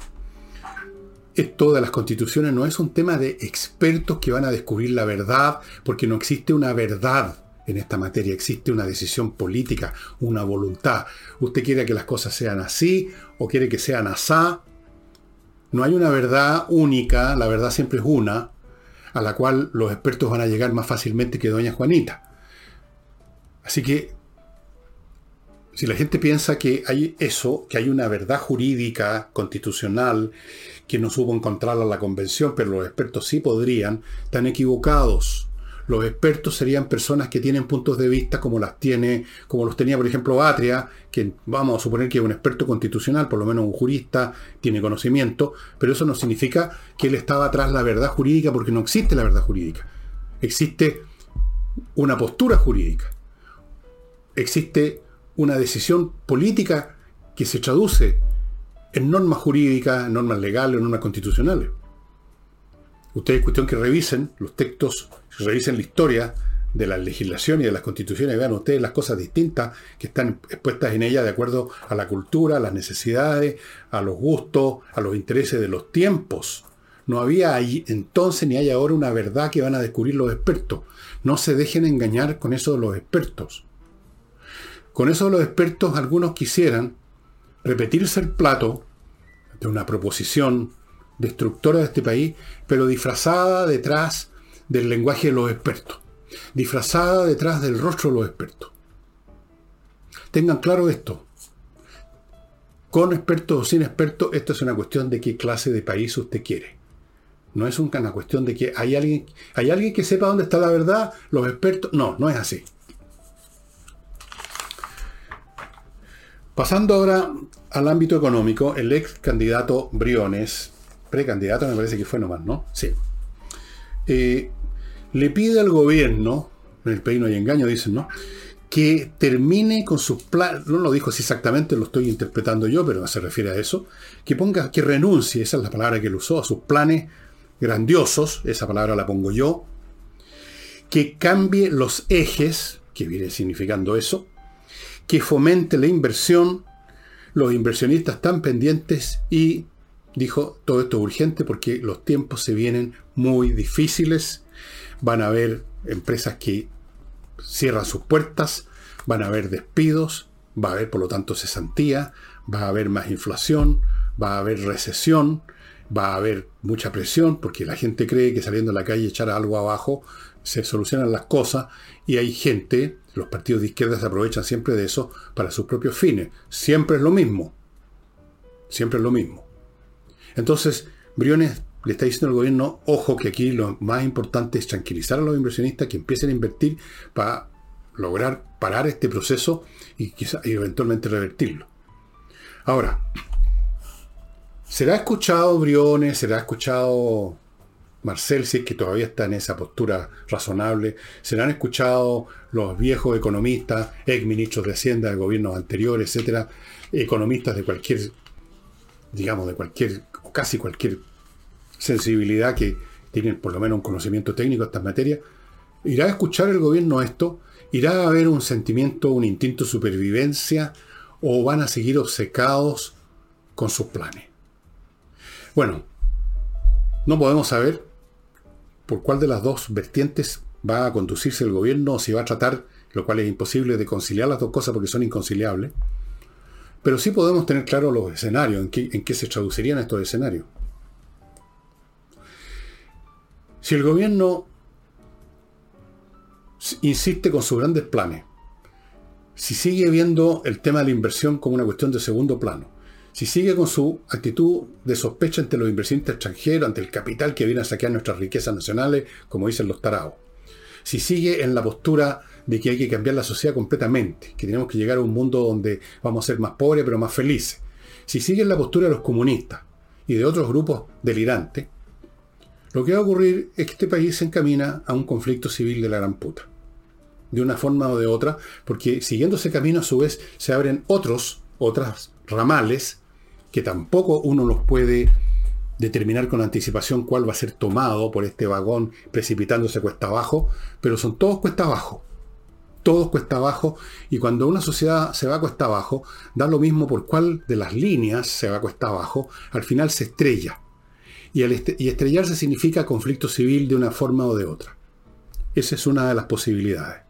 de las constituciones no es un tema de expertos que van a descubrir la verdad, porque no existe una verdad en esta materia, existe una decisión política, una voluntad. Usted quiere que las cosas sean así o quiere que sean asá. No hay una verdad única, la verdad siempre es una, a la cual los expertos van a llegar más fácilmente que doña Juanita. Así que si la gente piensa que hay eso, que hay una verdad jurídica, constitucional, que no supo encontrarla la convención, pero los expertos sí podrían, están equivocados. Los expertos serían personas que tienen puntos de vista como las tiene, como los tenía, por ejemplo, Atria, que vamos a suponer que es un experto constitucional, por lo menos un jurista, tiene conocimiento, pero eso no significa que él estaba atrás la verdad jurídica, porque no existe la verdad jurídica. Existe una postura jurídica. Existe una decisión política que se traduce en normas jurídicas, en normas legales, en normas constitucionales. Ustedes es cuestión que revisen los textos, revisen la historia de la legislación y de las constituciones, vean ustedes las cosas distintas que están expuestas en ella de acuerdo a la cultura, a las necesidades, a los gustos, a los intereses de los tiempos. No había ahí entonces ni hay ahora una verdad que van a descubrir los expertos. No se dejen engañar con eso de los expertos. Con eso los expertos, algunos quisieran repetirse el plato de una proposición destructora de este país, pero disfrazada detrás del lenguaje de los expertos, disfrazada detrás del rostro de los expertos. Tengan claro esto. Con expertos o sin expertos, esto es una cuestión de qué clase de país usted quiere. No es una cuestión de que hay alguien, hay alguien que sepa dónde está la verdad, los expertos. No, no es así. Pasando ahora al ámbito económico, el ex candidato Briones, precandidato me parece que fue nomás, ¿no? Sí. Eh, le pide al gobierno, en el país no hay engaño, dicen, ¿no? Que termine con sus planes, no lo dijo así exactamente, lo estoy interpretando yo, pero se refiere a eso, que ponga, que renuncie, esa es la palabra que él usó, a sus planes grandiosos, esa palabra la pongo yo, que cambie los ejes, que viene significando eso, que fomente la inversión, los inversionistas están pendientes y dijo, todo esto es urgente porque los tiempos se vienen muy difíciles, van a haber empresas que cierran sus puertas, van a haber despidos, va a haber por lo tanto cesantía, va a haber más inflación, va a haber recesión, va a haber mucha presión porque la gente cree que saliendo a la calle echar algo abajo se solucionan las cosas y hay gente, los partidos de izquierda se aprovechan siempre de eso para sus propios fines. Siempre es lo mismo. Siempre es lo mismo. Entonces, Briones le está diciendo al gobierno, ojo que aquí lo más importante es tranquilizar a los inversionistas que empiecen a invertir para lograr parar este proceso y, quizá, y eventualmente revertirlo. Ahora, ¿será escuchado Briones? ¿Será escuchado Marcel, si es que todavía está en esa postura razonable, se han escuchado los viejos economistas, ex ministros de Hacienda de gobiernos anteriores, etcétera, economistas de cualquier, digamos, de cualquier, o casi cualquier sensibilidad que tienen por lo menos un conocimiento técnico de estas materias. ¿Irá a escuchar el gobierno esto? ¿Irá a haber un sentimiento, un instinto de supervivencia? ¿O van a seguir obcecados con sus planes? Bueno, no podemos saber, por cuál de las dos vertientes va a conducirse el gobierno o si va a tratar, lo cual es imposible de conciliar las dos cosas porque son inconciliables. Pero sí podemos tener claro los escenarios, en en qué se traducirían estos escenarios. Si el gobierno insiste con sus grandes planes, si sigue viendo el tema de la inversión como una cuestión de segundo plano, si sigue con su actitud de sospecha ante los inversionistas extranjeros, ante el capital que viene a saquear nuestras riquezas nacionales, como dicen los taraos, si sigue en la postura de que hay que cambiar la sociedad completamente, que tenemos que llegar a un mundo donde vamos a ser más pobres pero más felices, si sigue en la postura de los comunistas y de otros grupos delirantes, lo que va a ocurrir es que este país se encamina a un conflicto civil de la gran puta. De una forma o de otra, porque siguiendo ese camino a su vez se abren otros, otras ramales que tampoco uno los puede determinar con anticipación cuál va a ser tomado por este vagón precipitándose cuesta abajo, pero son todos cuesta abajo. Todos cuesta abajo, y cuando una sociedad se va cuesta abajo, da lo mismo por cuál de las líneas se va cuesta abajo, al final se estrella. Y, y estrellarse significa conflicto civil de una forma o de otra. Esa es una de las posibilidades.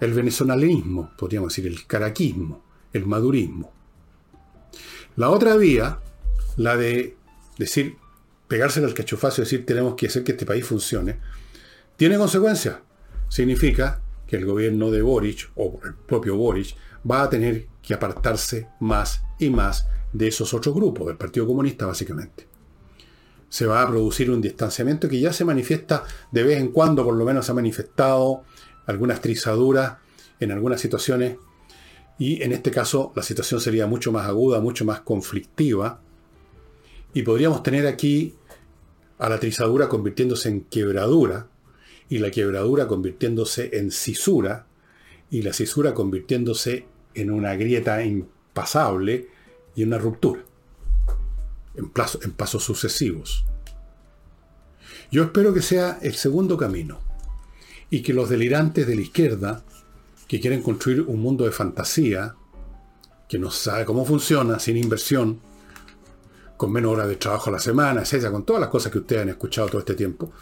El venezolanismo, podríamos decir, el caraquismo, el madurismo. La otra vía, la de decir, pegárselo al cachufazo y decir tenemos que hacer que este país funcione, tiene consecuencias. Significa que el gobierno de Boric, o el propio Boric, va a tener que apartarse más y más de esos otros grupos, del Partido Comunista básicamente. Se va a producir un distanciamiento que ya se manifiesta de vez en cuando, por lo menos ha manifestado algunas trizaduras en algunas situaciones y en este caso la situación sería mucho más aguda, mucho más conflictiva. Y podríamos tener aquí a la trizadura convirtiéndose en quebradura, y la quebradura convirtiéndose en cisura, y la cisura convirtiéndose en una grieta impasable y una ruptura, en, en pasos sucesivos. Yo espero que sea el segundo camino, y que los delirantes de la izquierda que quieren construir un mundo de fantasía, que no sabe cómo funciona, sin inversión, con menos horas de trabajo a la semana, etc., con todas las cosas que ustedes han escuchado todo este tiempo,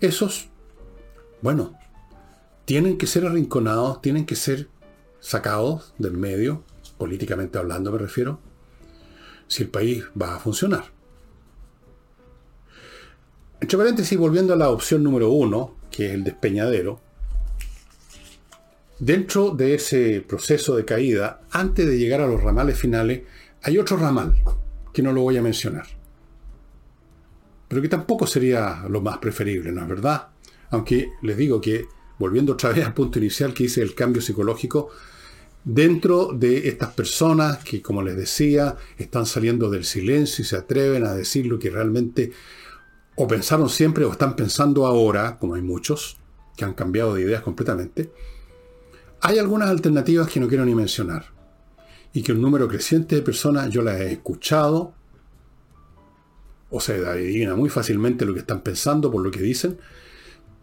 esos, bueno, tienen que ser arrinconados, tienen que ser sacados del medio, políticamente hablando me refiero, si el país va a funcionar. Entre paréntesis, volviendo a la opción número uno, que es el despeñadero, Dentro de ese proceso de caída, antes de llegar a los ramales finales, hay otro ramal, que no lo voy a mencionar. Pero que tampoco sería lo más preferible, ¿no es verdad? Aunque les digo que, volviendo otra vez al punto inicial que hice el cambio psicológico, dentro de estas personas que, como les decía, están saliendo del silencio y se atreven a decir lo que realmente o pensaron siempre o están pensando ahora, como hay muchos, que han cambiado de ideas completamente, hay algunas alternativas que no quiero ni mencionar y que un número creciente de personas yo las he escuchado o se adivina muy fácilmente lo que están pensando por lo que dicen.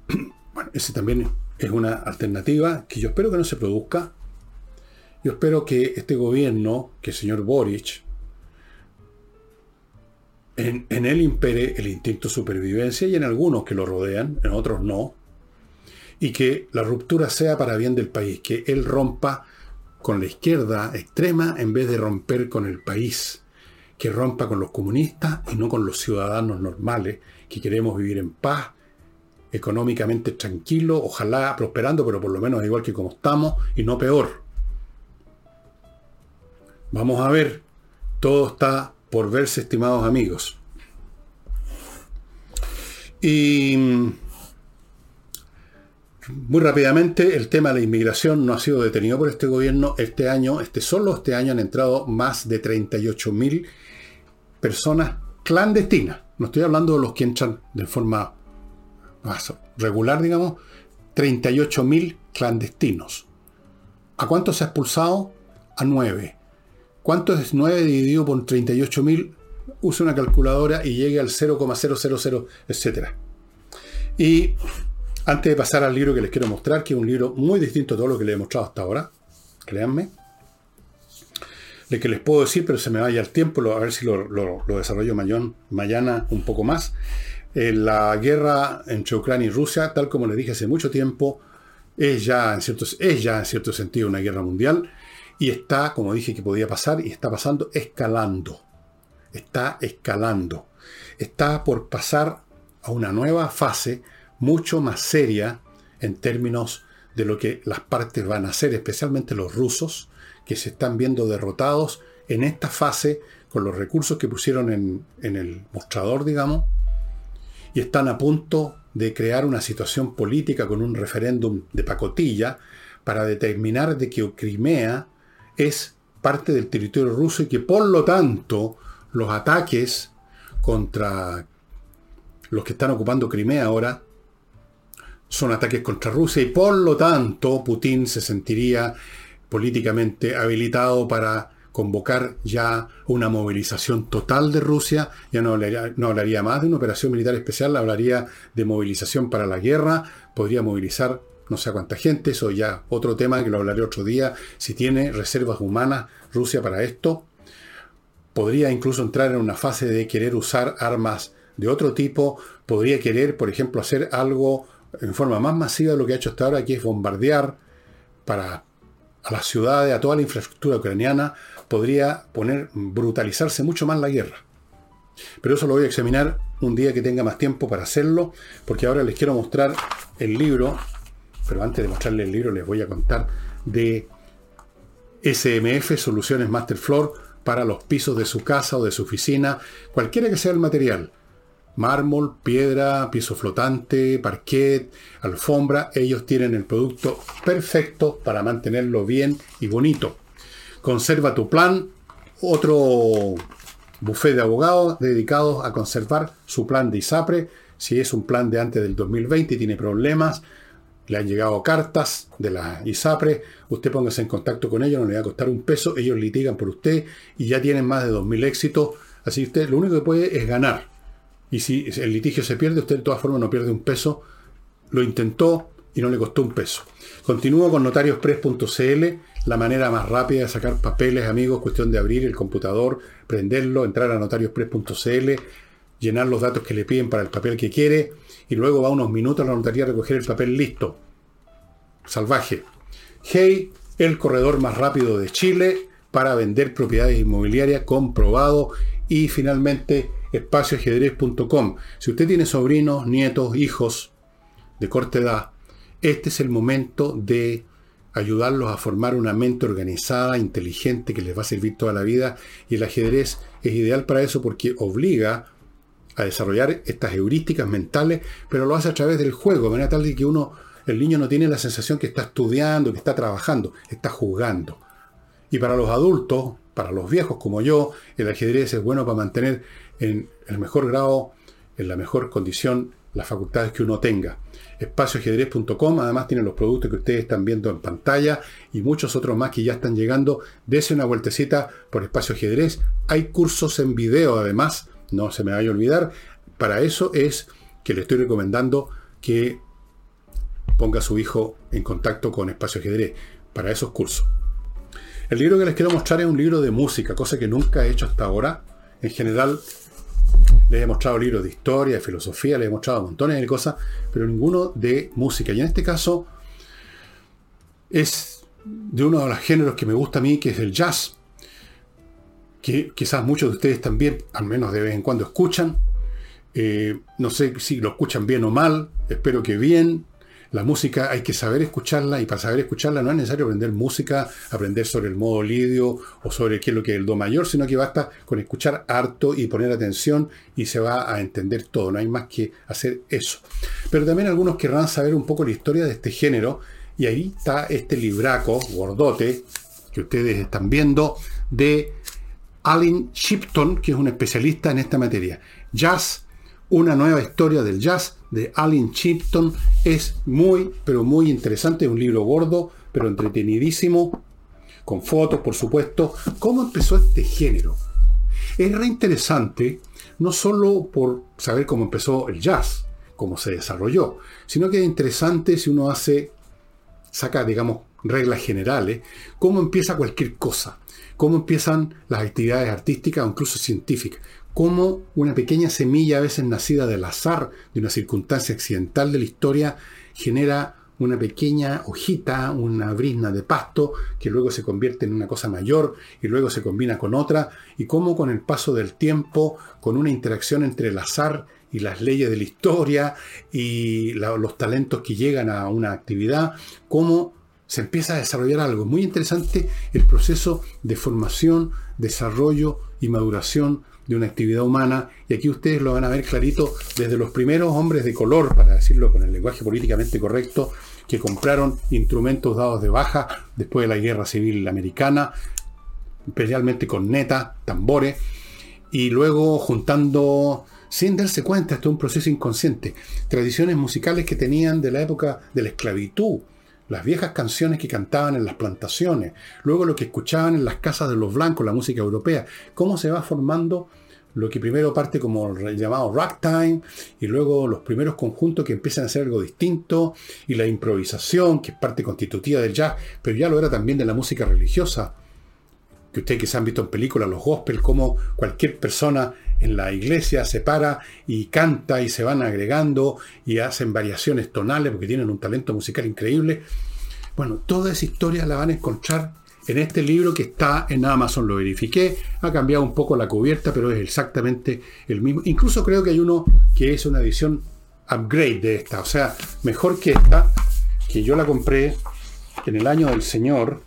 Bueno, ese también es una alternativa que yo espero que no se produzca Yo espero que este gobierno, que el señor Boric, en, en él impere el instinto de supervivencia y en algunos que lo rodean, en otros no, y que la ruptura sea para bien del país, que él rompa con la izquierda extrema en vez de romper con el país, que rompa con los comunistas y no con los ciudadanos normales, que queremos vivir en paz, económicamente tranquilo, ojalá prosperando, pero por lo menos igual que como estamos y no peor. Vamos a ver, todo está por verse, estimados amigos. Y muy rápidamente, el tema de la inmigración no ha sido detenido por este gobierno. Este año, este solo este año han entrado más de 38.000 personas clandestinas. No estoy hablando de los que entran de forma más regular, digamos. 38.000 clandestinos. ¿A cuántos se ha expulsado? A 9. ¿Cuánto es 9 dividido por 38.000? Use una calculadora y llegue al 0,000, etc. Y antes de pasar al libro que les quiero mostrar, que es un libro muy distinto a todo lo que les he mostrado hasta ahora, créanme, de que les puedo decir, pero se me vaya el tiempo, a ver si lo, desarrollo mañana un poco más. Eh, la guerra entre Ucrania y Rusia, tal como les dije hace mucho tiempo, es ya, en cierto, es ya en cierto sentido una guerra mundial y está, como dije que podía pasar, y está pasando escalando. Está escalando. Está por pasar a una nueva fase mucho más seria en términos de lo que las partes van a hacer, especialmente los rusos, que se están viendo derrotados en esta fase con los recursos que pusieron en, el mostrador, digamos, y están a punto de crear una situación política con un referéndum de pacotilla para determinar de que Crimea es parte del territorio ruso y que por lo tanto los ataques contra los que están ocupando Crimea ahora son ataques contra Rusia y por lo tanto Putin se sentiría políticamente habilitado para convocar ya una movilización total de Rusia, ya no hablaría, no hablaría más de una operación militar especial, hablaría de movilización para la guerra, podría movilizar no sé cuánta gente, eso ya otro tema que lo hablaré otro día, si tiene reservas humanas Rusia para esto, podría incluso entrar en una fase de querer usar armas de otro tipo, podría querer, por ejemplo, hacer algo en forma más masiva de lo que ha hecho hasta ahora, que es bombardear para a las ciudades, a toda la infraestructura ucraniana, podría poner, brutalizarse mucho más la guerra. Pero eso lo voy a examinar un día que tenga más tiempo para hacerlo, porque ahora les quiero mostrar el libro, pero antes de mostrarles el libro les voy a contar de SMF, Soluciones Master Floor, para los pisos de su casa o de su oficina, cualquiera que sea el material mármol, piedra, piso flotante, parquet, alfombra, ellos tienen el producto perfecto para mantenerlo bien y bonito. Conserva tu plan, otro buffet de abogados dedicados a conservar su plan de ISAPRE. Si es un plan de antes del 2020 y tiene problemas, le han llegado cartas de la ISAPRE, usted póngase en contacto con ellos, no le va a costar un peso, ellos litigan por usted y ya tienen más de 2.000 éxitos, así usted lo único que puede es ganar. Y si el litigio se pierde, usted de todas formas no pierde un peso. Lo intentó y no le costó un peso. Continúo con notariospress.cl, la manera más rápida de sacar papeles, amigos, cuestión de abrir el computador, prenderlo, entrar a notariospress.cl, llenar los datos que le piden para el papel que quiere y luego va unos minutos a la notaría a recoger el papel listo. Salvaje. Hey, el corredor más rápido de Chile para vender propiedades inmobiliarias, comprobado. Y finalmente, espacioajedrez.com. Si usted tiene sobrinos, nietos, hijos de corta edad, este es el momento de ayudarlos a formar una mente organizada, inteligente, que les va a servir toda la vida. Y el ajedrez es ideal para eso porque obliga a desarrollar estas heurísticas mentales, pero lo hace a través del juego, de manera tal que uno, el niño no tiene la sensación que está estudiando, que está trabajando, está jugando. Y para los adultos, para los viejos como yo, el ajedrez es bueno para mantener en el mejor grado, en la mejor condición, las facultades que uno tenga. Espacioajedrez.com además tiene los productos que ustedes están viendo en pantalla y muchos otros más que ya están llegando. Dese una vueltecita por Espacio Ajedrez. Hay cursos en video además, no se me vaya a olvidar. Para eso es que le estoy recomendando que ponga a su hijo en contacto con Espacio Ajedrez, para esos cursos. El libro que les quiero mostrar es un libro de música, cosa que nunca he hecho hasta ahora. En general, les he mostrado libros de historia, de filosofía, les he mostrado montones de cosas, pero ninguno de música. Y en este caso es de uno de los géneros que me gusta a mí, que es el jazz, que quizás muchos de ustedes también, al menos de vez en cuando, escuchan. Eh, no sé si lo escuchan bien o mal, espero que bien. La música hay que saber escucharla y para saber escucharla no es necesario aprender música, aprender sobre el modo lidio o sobre qué es lo que es el do mayor, sino que basta con escuchar harto y poner atención y se va a entender todo, no hay más que hacer eso. Pero también algunos querrán saber un poco la historia de este género y ahí está este libraco gordote que ustedes están viendo de Alan Shipton, que es un especialista en esta materia. Jazz una nueva historia del jazz de Alan Chipton. Es muy, pero muy interesante. Es un libro gordo, pero entretenidísimo. Con fotos, por supuesto. ¿Cómo empezó este género? Es re interesante, no solo por saber cómo empezó el jazz, cómo se desarrolló, sino que es interesante si uno hace, saca, digamos, reglas generales, cómo empieza cualquier cosa, cómo empiezan las actividades artísticas o incluso científicas, cómo una pequeña semilla, a veces nacida del azar, de una circunstancia accidental de la historia, genera una pequeña hojita, una brisna de pasto, que luego se convierte en una cosa mayor y luego se combina con otra, y cómo con el paso del tiempo, con una interacción entre el azar y las leyes de la historia y los talentos que llegan a una actividad, cómo se empieza a desarrollar algo. Muy interesante el proceso de formación, desarrollo y maduración de una actividad humana, y aquí ustedes lo van a ver clarito desde los primeros hombres de color, para decirlo con el lenguaje políticamente correcto, que compraron instrumentos dados de baja después de la guerra civil americana, especialmente con neta, tambores, y luego juntando, sin darse cuenta, esto es un proceso inconsciente, tradiciones musicales que tenían de la época de la esclavitud, las viejas canciones que cantaban en las plantaciones, luego lo que escuchaban en las casas de los blancos, la música europea, cómo se va formando lo que primero parte como el llamado ragtime y luego los primeros conjuntos que empiezan a hacer algo distinto y la improvisación que es parte constitutiva del jazz, pero ya lo era también de la música religiosa, que ustedes que se han visto en películas, los gospel, como cualquier persona en la iglesia se para y canta y se van agregando y hacen variaciones tonales porque tienen un talento musical increíble. Bueno, toda esa historia la van a encontrar en este libro que está en Amazon, lo verifiqué, ha cambiado un poco la cubierta, pero es exactamente el mismo. Incluso creo que hay uno que es una edición upgrade de esta, o sea, mejor que esta, que yo la compré en el año del Señor.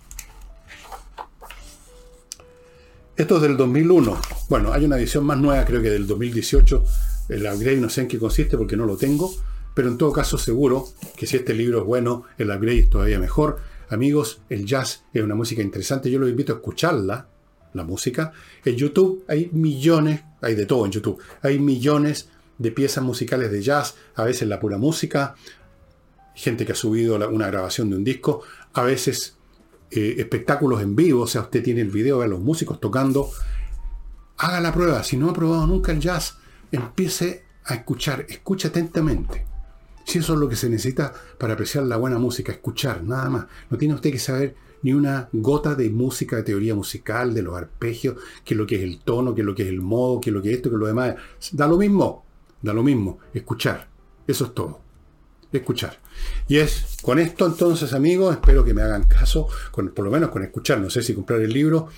Esto es del 2001. Bueno, hay una edición más nueva, creo que del 2018. El upgrade no sé en qué consiste porque no lo tengo, pero en todo caso seguro que si este libro es bueno, el upgrade es todavía mejor. Amigos, el jazz es una música interesante, yo los invito a escucharla, la música. En YouTube hay millones, hay de todo en YouTube, hay millones de piezas musicales de jazz, a veces la pura música, gente que ha subido una grabación de un disco, a veces eh, espectáculos en vivo, o sea, usted tiene el video de los músicos tocando. Haga la prueba, si no ha probado nunca el jazz, empiece a escuchar, escucha atentamente. Si eso es lo que se necesita para apreciar la buena música, escuchar, nada más. No tiene usted que saber ni una gota de música, de teoría musical, de los arpegios, qué es lo que es el tono, qué es lo que es el modo, qué es lo que es esto, qué es lo demás. Da lo mismo, da lo mismo, escuchar. Eso es todo. Escuchar. Y es con esto entonces, amigos, espero que me hagan caso, con, por lo menos con escuchar, no sé si comprar el libro.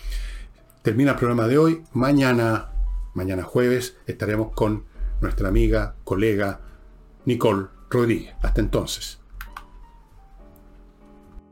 Termina el programa de hoy. Mañana, mañana jueves, estaremos con nuestra amiga, colega, Nicole Rodríguez. Hasta entonces.